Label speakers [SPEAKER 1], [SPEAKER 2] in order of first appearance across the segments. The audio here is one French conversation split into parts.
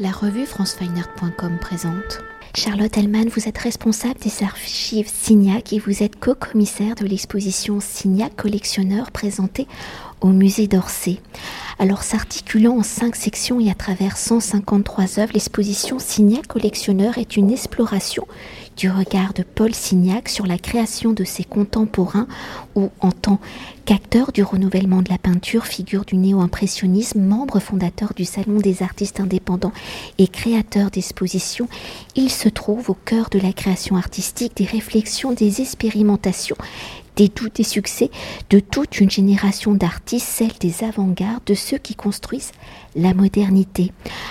[SPEAKER 1] La revue francefineart.com présente. Charlotte Hellman, vous êtes responsable des archives Signac et vous êtes co-commissaire de l'exposition Signac collectionneur présentée au musée d'Orsay. Alors s'articulant en cinq sections et à travers 153 œuvres, l'exposition Signac collectionneur est une exploration du regard de Paul Signac sur la création de ses contemporains ou en tant qu'acteur du renouvellement de la peinture, figure du néo-impressionnisme, membre fondateur du Salon des artistes indépendants et créateur d'expositions, il se trouve au cœur de la création artistique, des réflexions, des expérimentations, des doutes et succès de toute une génération d'artistes, celle des avant-gardes, de ceux qui construisent la modernité.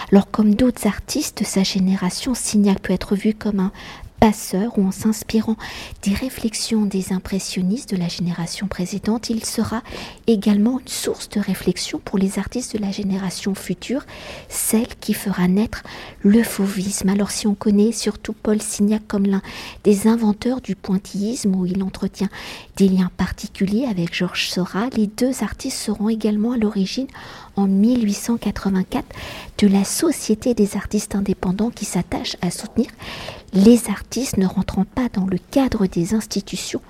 [SPEAKER 1] Alors comme d'autres artistes de sa génération, Signac peut être vu comme un passeur ou en s'inspirant des réflexions des impressionnistes de la génération précédente, il sera également une source de réflexion pour les artistes de la génération future, celle qui fera naître le fauvisme. Alors si on connaît surtout Paul Signac comme l'un des inventeurs du pointillisme où il entretient des liens particuliers avec Georges Seurat, les deux artistes seront également à l'origine en 1884 de la Société des artistes indépendants qui s'attache à soutenir les artistes ne rentrant pas dans le cadre des institutions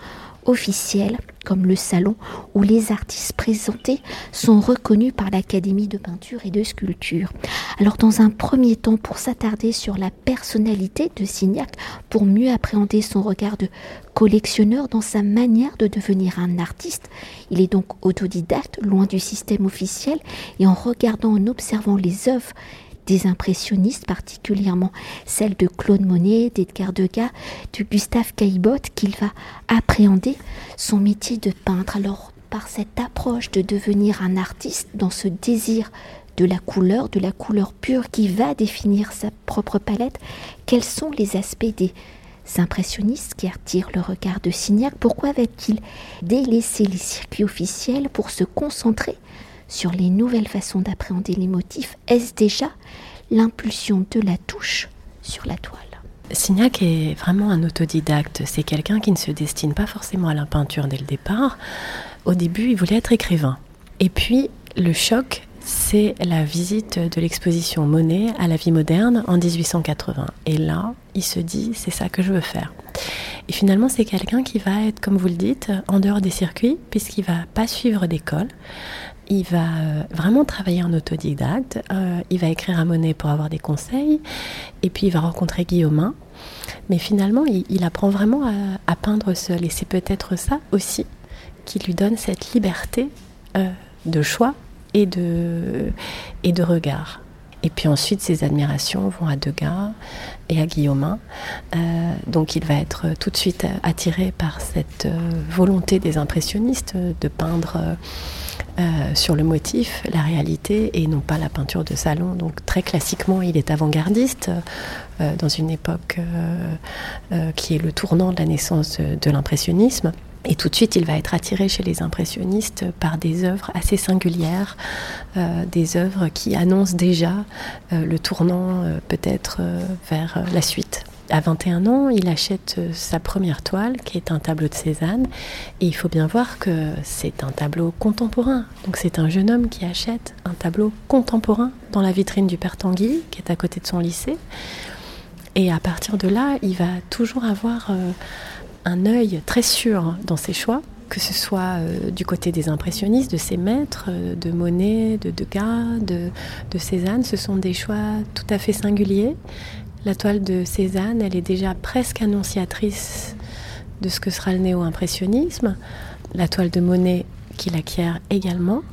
[SPEAKER 1] officielles comme le salon où les artistes présentés sont reconnus par l'Académie de peinture et de sculpture. Alors dans un premier temps pour s'attarder sur la personnalité de Signac, pour mieux appréhender son regard de collectionneur dans sa manière de devenir un artiste, il est donc autodidacte, loin du système officiel, et en regardant, en observant les œuvres des impressionnistes, particulièrement celles de Claude Monet, d'Edgar Degas, de Gustave Caillebotte, qu'il va appréhender son métier de peintre. Alors, par cette approche de devenir un artiste, dans ce désir de la couleur, de la couleur pure qui va définir sa propre palette, quels sont les aspects des impressionnistes qui attirent le regard de Signac? Pourquoi va-t-il délaisser les circuits officiels pour se concentrer sur les nouvelles façons d'appréhender les motifs, est-ce déjà l'impulsion de la touche sur la toile?
[SPEAKER 2] Signac est vraiment un autodidacte. C'est quelqu'un qui ne se destine pas forcément à la peinture dès le départ. Au début, il voulait être écrivain. Et puis, le choc, c'est la visite de l'exposition Monet à la vie moderne en 1880. Et là, il se dit, c'est ça que je veux faire. Et finalement, c'est quelqu'un qui va être, comme vous le dites, en dehors des circuits, puisqu'il va pas suivre d'école il va euh, vraiment travailler en autodidacte. Euh, il va écrire à Monet pour avoir des conseils. Et puis il va rencontrer Guillaumin. Mais finalement, il, apprend vraiment à, peindre seul. Et c'est peut-être ça aussi qui lui donne cette liberté euh, de choix et de, et de regard. Et puis ensuite, ses admirations vont à Degas et à Guillaumin. donc il va être tout de suite attiré par cette volonté des impressionnistes de peindre euh, sur le motif, la réalité et non pas la peinture de salon. Donc très classiquement, il est avant-gardiste euh, dans une époque euh, qui est le tournant de la naissance de l'impressionnisme. Et tout de suite, il va être attiré chez les impressionnistes par des œuvres assez singulières, des œuvres qui annoncent déjà le tournant peut-être vers la suite à 21 ans, il achète euh, sa première toile, qui est un tableau de Cézanne. Et il faut bien voir que c'est un tableau contemporain. Donc c'est un jeune homme qui achète un tableau contemporain dans la vitrine du Père Tanguy, qui est à côté de son lycée. Et à partir de là, il va toujours avoir euh, un œil très sûr dans ses choix, que ce soit euh, du côté des impressionnistes, de ses maîtres, de Monet, de Degas, de, de Cézanne. Ce sont des choix tout à fait singuliers la toile de Cézanne, elle est déjà presque annonciatrice de ce que sera le néo-impressionnisme. La toile de Monet qu'il acquiert également.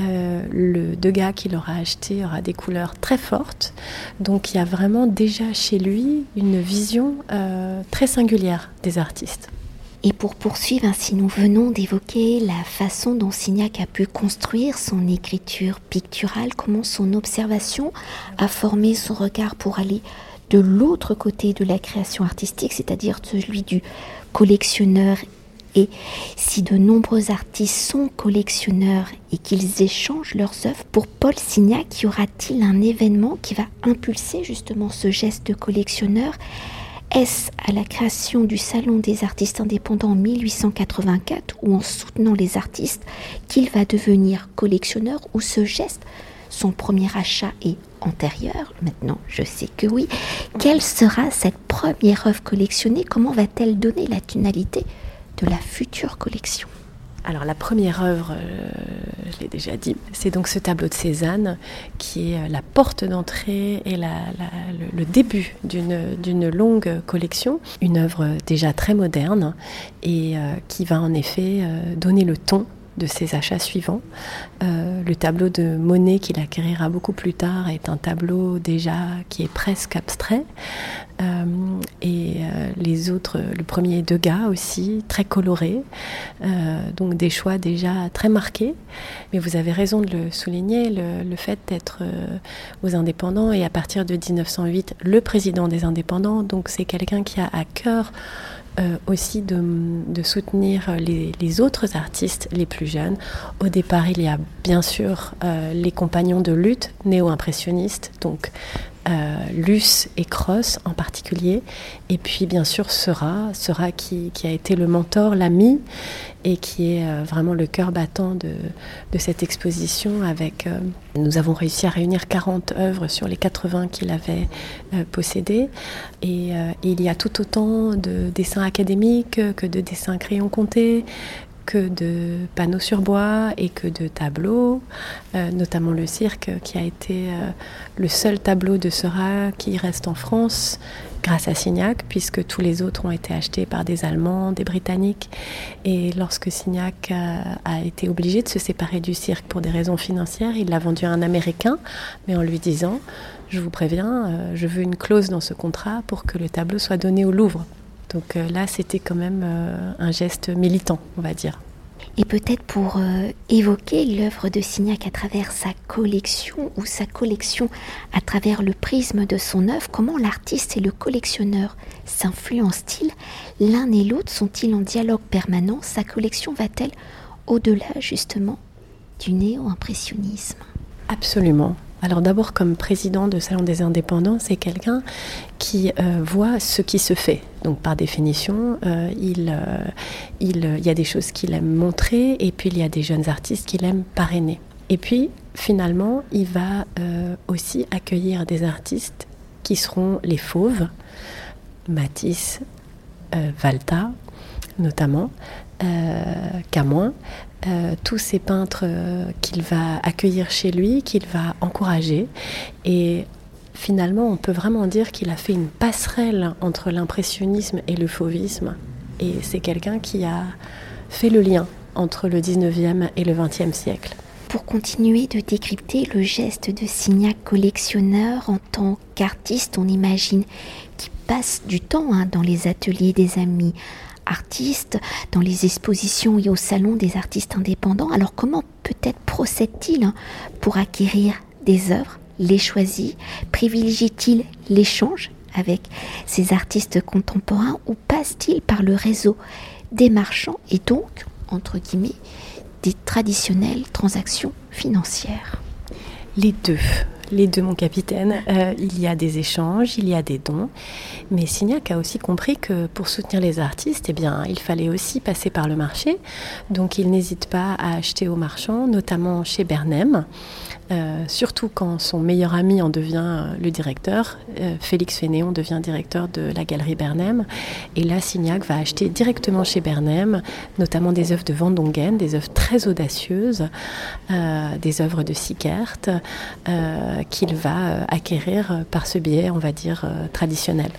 [SPEAKER 2] Euh, le Degas qu'il aura acheté aura des couleurs très fortes. Donc il y a vraiment déjà chez lui une vision euh, très singulière des artistes.
[SPEAKER 1] Et pour poursuivre, ainsi nous venons d'évoquer la façon dont Signac a pu construire son écriture picturale, comment son observation a formé son regard pour aller de l'autre côté de la création artistique, c'est-à-dire celui du collectionneur. Et si de nombreux artistes sont collectionneurs et qu'ils échangent leurs œuvres, pour Paul Signac, y aura-t-il un événement qui va impulser justement ce geste de collectionneur? Est-ce à la création du Salon des artistes indépendants en 1884 ou en soutenant les artistes qu'il va devenir collectionneur ou ce geste son premier achat est antérieur? Maintenant, je sais que oui. Quelle sera cette première œuvre collectionnée? Comment va-t-elle donner la tonalité de la future collection.
[SPEAKER 2] Alors la première œuvre, euh, je l'ai déjà dit, c'est donc ce tableau de Cézanne qui est euh, la porte d'entrée et le, début d'une longue collection, une œuvre déjà très moderne et euh, qui va en effet donner le ton de ses achats suivants. Euh, le tableau de Monet qu'il acquérira beaucoup plus tard est un tableau déjà qui est presque abstrait. Euh, et euh, les autres, le premier Degas aussi, très coloré. donc des choix déjà très marqués. Mais vous avez raison de le souligner, le, le fait d'être aux indépendants et à partir de 1908 le président des indépendants. Donc c'est quelqu'un qui a à cœur euh, aussi de, soutenir les, autres artistes les plus jeunes. Au départ, il y a bien sûr euh, les compagnons de lutte néo-impressionnistes, donc euh, Luce et Cross en particulier, et puis bien sûr Sera, Sera qui, a été le mentor, l'ami, et qui est euh, vraiment le cœur battant de, cette exposition. Avec, euh, nous avons réussi à réunir 40 œuvres sur les 80 qu'il avait possédées, et il y a tout autant de dessins académiques que de dessins crayons comptés, que de panneaux sur bois et que de tableaux, euh, notamment le cirque qui a été euh, le seul tableau de Seurat qui reste en France grâce à Signac, puisque tous les autres ont été achetés par des Allemands, des Britanniques. Et lorsque Signac a, été obligé de se séparer du cirque pour des raisons financières, il l'a vendu à un Américain, mais en lui disant, je vous préviens, euh, je veux une clause dans ce contrat pour que le tableau soit donné au Louvre. Donc euh, là, c'était quand même euh, un geste militant, on va dire.
[SPEAKER 1] Et peut-être pour euh, évoquer l'œuvre de Signac à travers sa collection ou sa collection à travers le prisme de son œuvre, comment l'artiste et le collectionneur s'influencent-ils L'un et l'autre? Sont-ils en dialogue permanent? Sa collection va-t-elle au-delà justement du néo-impressionnisme?
[SPEAKER 2] Absolument. Alors d'abord, comme président de Salon des Indépendants, c'est quelqu'un qui euh, voit ce qui se fait. Donc par définition, euh, il, euh, il, y a des choses qu'il aime montrer et puis il y a des jeunes artistes qu'il aime parrainer. Et puis finalement, il va aussi accueillir des artistes qui seront les fauves, Matisse, Valta notamment, Camoin, euh, tous ces peintres euh, qu'il va accueillir chez lui, qu'il va encourager. Et finalement, on peut vraiment dire qu'il a fait une passerelle entre l'impressionnisme et le fauvisme. Et c'est quelqu'un qui a fait le lien entre le 19e et le 20e siècle.
[SPEAKER 1] Pour continuer de décrypter le geste de Signac collectionneur en tant qu'artiste, on imagine qu'il passe du temps hein, dans les ateliers des amis artistes, dans les expositions et au salon des artistes indépendants. Alors comment peut-être procède-t-il hein, pour acquérir des œuvres, les choisit, privilégie-t-il l'échange avec ces artistes contemporains ou passe-t-il par le réseau des marchands et donc, entre guillemets, des traditionnelles transactions financières?
[SPEAKER 2] Les deux les deux, mon capitaine. Euh, il y a des échanges, il y a des dons. Mais Signac a aussi compris que pour soutenir les artistes, eh bien, il fallait aussi passer par le marché. Donc il n'hésite pas à acheter aux marchands, notamment chez Bernem. Euh, surtout quand son meilleur ami en devient euh, le directeur. Félix Fénéon devient directeur de la galerie Bernem. Et là, Signac va acheter directement chez Bernem, notamment des œuvres de Van Dongen, des œuvres très audacieuses, des œuvres de Sickert qu'il va euh, acquérir euh, par ce biais, on va dire, euh, traditionnel.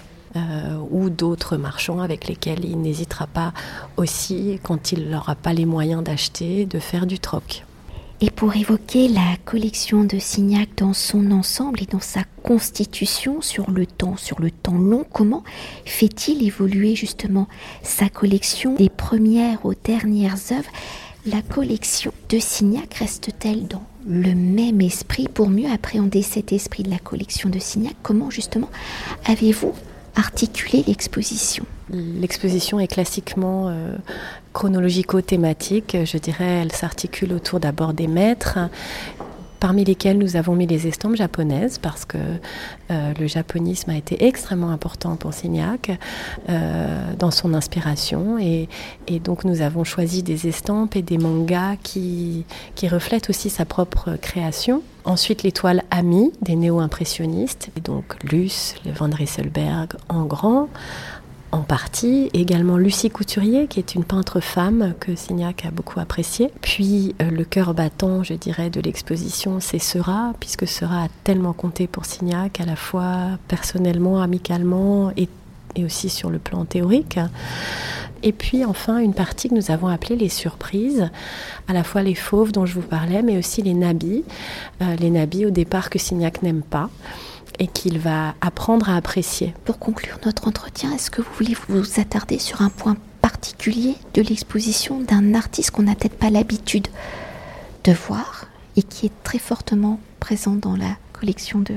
[SPEAKER 2] ou d'autres marchands avec lesquels il n'hésitera pas aussi, quand il n'aura pas les moyens d'acheter, de faire du troc.
[SPEAKER 1] Et pour évoquer la collection de Signac dans son ensemble et dans sa constitution sur le temps, sur le temps long, comment fait-il évoluer justement sa collection des premières aux dernières œuvres? La collection de Signac reste-t-elle dans le même esprit pour mieux appréhender cet esprit de la collection de Signac Comment justement avez-vous articulé l'exposition?
[SPEAKER 2] L'exposition est classiquement euh, chronologico-thématique. Je dirais, elle s'articule autour d'abord des maîtres, parmi lesquelles nous avons mis les estampes japonaises parce que euh, le japonisme a été extrêmement important pour Signac euh, dans son inspiration. Et, donc nous avons choisi des estampes et des mangas qui, qui reflètent aussi sa propre création. Ensuite, l'étoile Ami des néo-impressionnistes, donc Luce, le Van Rysselberg en grand en partie. Également Lucie Couturier, qui est une peintre femme que Signac a beaucoup appréciée. Puis euh, le cœur battant, je dirais, de l'exposition, c'est Sera, puisque Sera a tellement compté pour Signac, à la fois personnellement, amicalement et, aussi sur le plan théorique. Et puis enfin une partie que nous avons appelée les surprises, à la fois les fauves dont je vous parlais, mais aussi les nabis. Euh, les nabis au départ que Signac n'aime pas et qu'il va apprendre à apprécier.
[SPEAKER 1] Pour conclure notre entretien, est-ce que vous voulez vous attarder sur un point particulier de l'exposition d'un artiste qu'on n'a peut-être pas l'habitude de voir et qui est très fortement présent dans la collection de,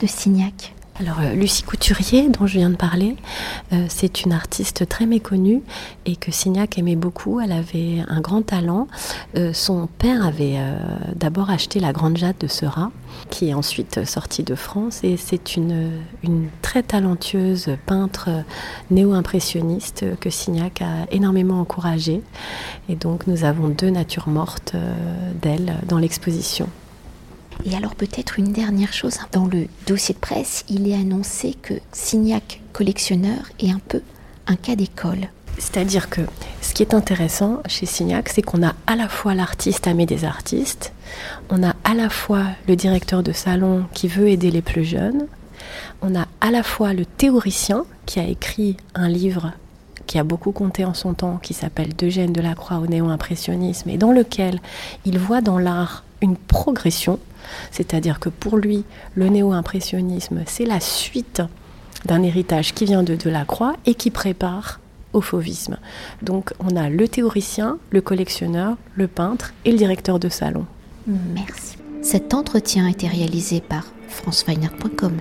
[SPEAKER 1] de Signac?
[SPEAKER 2] Alors euh, Lucie Couturier, dont je viens de parler, euh, c'est une artiste très méconnue et que Signac aimait beaucoup. Elle avait un grand talent. Euh, son père avait d'abord acheté la Grande Jade de Seurat, qui est ensuite sortie de France. Et c'est une, une très talentueuse peintre néo-impressionniste que Signac a énormément encouragée. Et donc nous avons deux natures mortes d'elle dans l'exposition.
[SPEAKER 1] Et alors peut-être une dernière chose, dans le dossier de presse, il est annoncé que Signac collectionneur est un peu un cas d'école.
[SPEAKER 2] C'est-à-dire que ce qui est intéressant chez Signac, c'est qu'on a à la fois l'artiste amé des artistes, on a à la fois le directeur de salon qui veut aider les plus jeunes, on a à la fois le théoricien qui a écrit un livre qui a beaucoup compté en son temps, qui s'appelle D'Eugène Delacroix au néo-impressionnisme, et dans lequel il voit dans l'art une progression, c'est-à-dire que pour lui, le néo-impressionnisme, c'est la suite d'un héritage qui vient de Delacroix et qui prépare au fauvisme. Donc on a le théoricien, le collectionneur, le peintre et le directeur de salon.
[SPEAKER 1] Merci. Cet entretien a été réalisé par franceweiner.com.